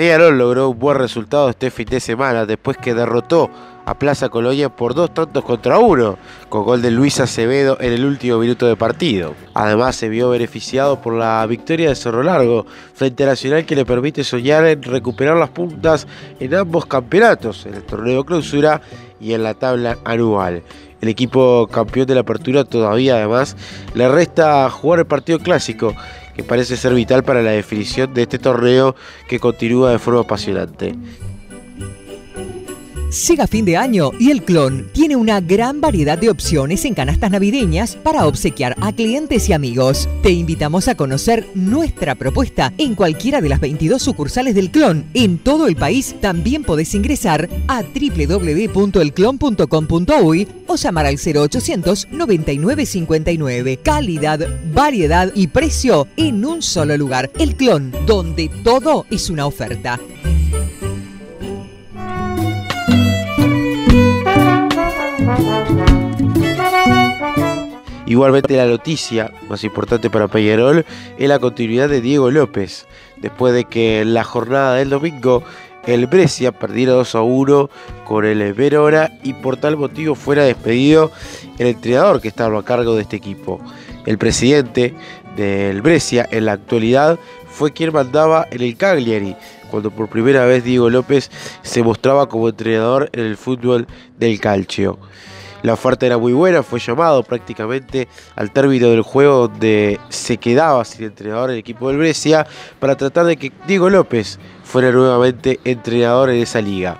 Peñarol logró un buen resultado este fin de semana después que derrotó a Plaza Colonia por dos tantos contra uno, con gol de Luis Acevedo en el último minuto de partido. Además se vio beneficiado por la victoria de Cerro Largo frente a Nacional que le permite soñar en recuperar las puntas en ambos campeonatos, en el torneo clausura y en la tabla anual. El equipo campeón de la apertura todavía además le resta jugar el partido clásico que parece ser vital para la definición de este torneo que continúa de forma apasionante. Llega fin de año y el Clon tiene una gran variedad de opciones en canastas navideñas para obsequiar a clientes y amigos. Te invitamos a conocer nuestra propuesta en cualquiera de las 22 sucursales del Clon. En todo el país también podés ingresar a www.elclon.com.uy o llamar al 0800 9959. Calidad, variedad y precio en un solo lugar. El Clon, donde todo es una oferta. Igualmente la noticia más importante para Peñarol es la continuidad de Diego López, después de que en la jornada del domingo el Brescia perdiera 2 a 1 con el Verona y por tal motivo fuera despedido el entrenador que estaba a cargo de este equipo. El presidente del Brescia en la actualidad fue quien mandaba en el Cagliari, cuando por primera vez Diego López se mostraba como entrenador en el fútbol del calcio. La oferta era muy buena, fue llamado prácticamente al término del juego donde se quedaba sin entrenador el equipo del Brescia para tratar de que Diego López fuera nuevamente entrenador en esa liga.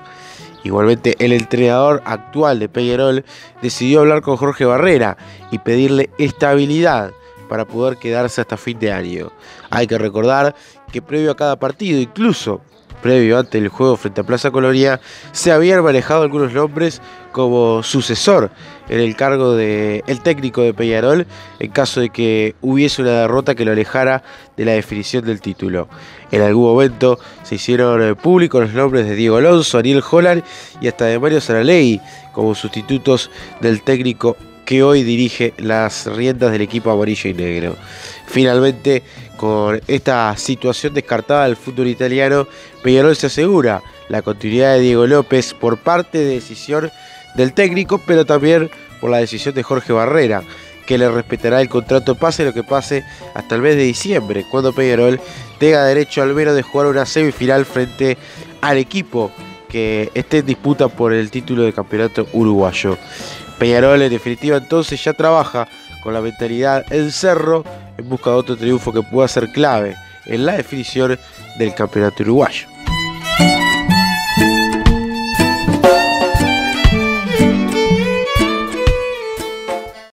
Igualmente el entrenador actual de Peñarol decidió hablar con Jorge Barrera y pedirle estabilidad para poder quedarse hasta fin de año. Hay que recordar que previo a cada partido, incluso previo ante el juego frente a Plaza Colonia, se habían manejado algunos nombres como sucesor en el cargo de el técnico de Peñarol en caso de que hubiese una derrota que lo alejara de la definición del título. En algún momento se hicieron eh, públicos los nombres de Diego Alonso, Ariel Holland y hasta de Mario Saraley como sustitutos del técnico que hoy dirige las riendas del equipo amarillo y negro. Finalmente, con esta situación descartada del fútbol italiano, Peñarol se asegura la continuidad de Diego López por parte de decisión del técnico, pero también por la decisión de Jorge Barrera, que le respetará el contrato pase lo que pase hasta el mes de diciembre, cuando Peñarol tenga derecho al menos de jugar una semifinal frente al equipo que esté en disputa por el título de campeonato uruguayo. Peñarol en definitiva entonces ya trabaja con la mentalidad en cerro en busca de otro triunfo que pueda ser clave en la definición del campeonato uruguayo.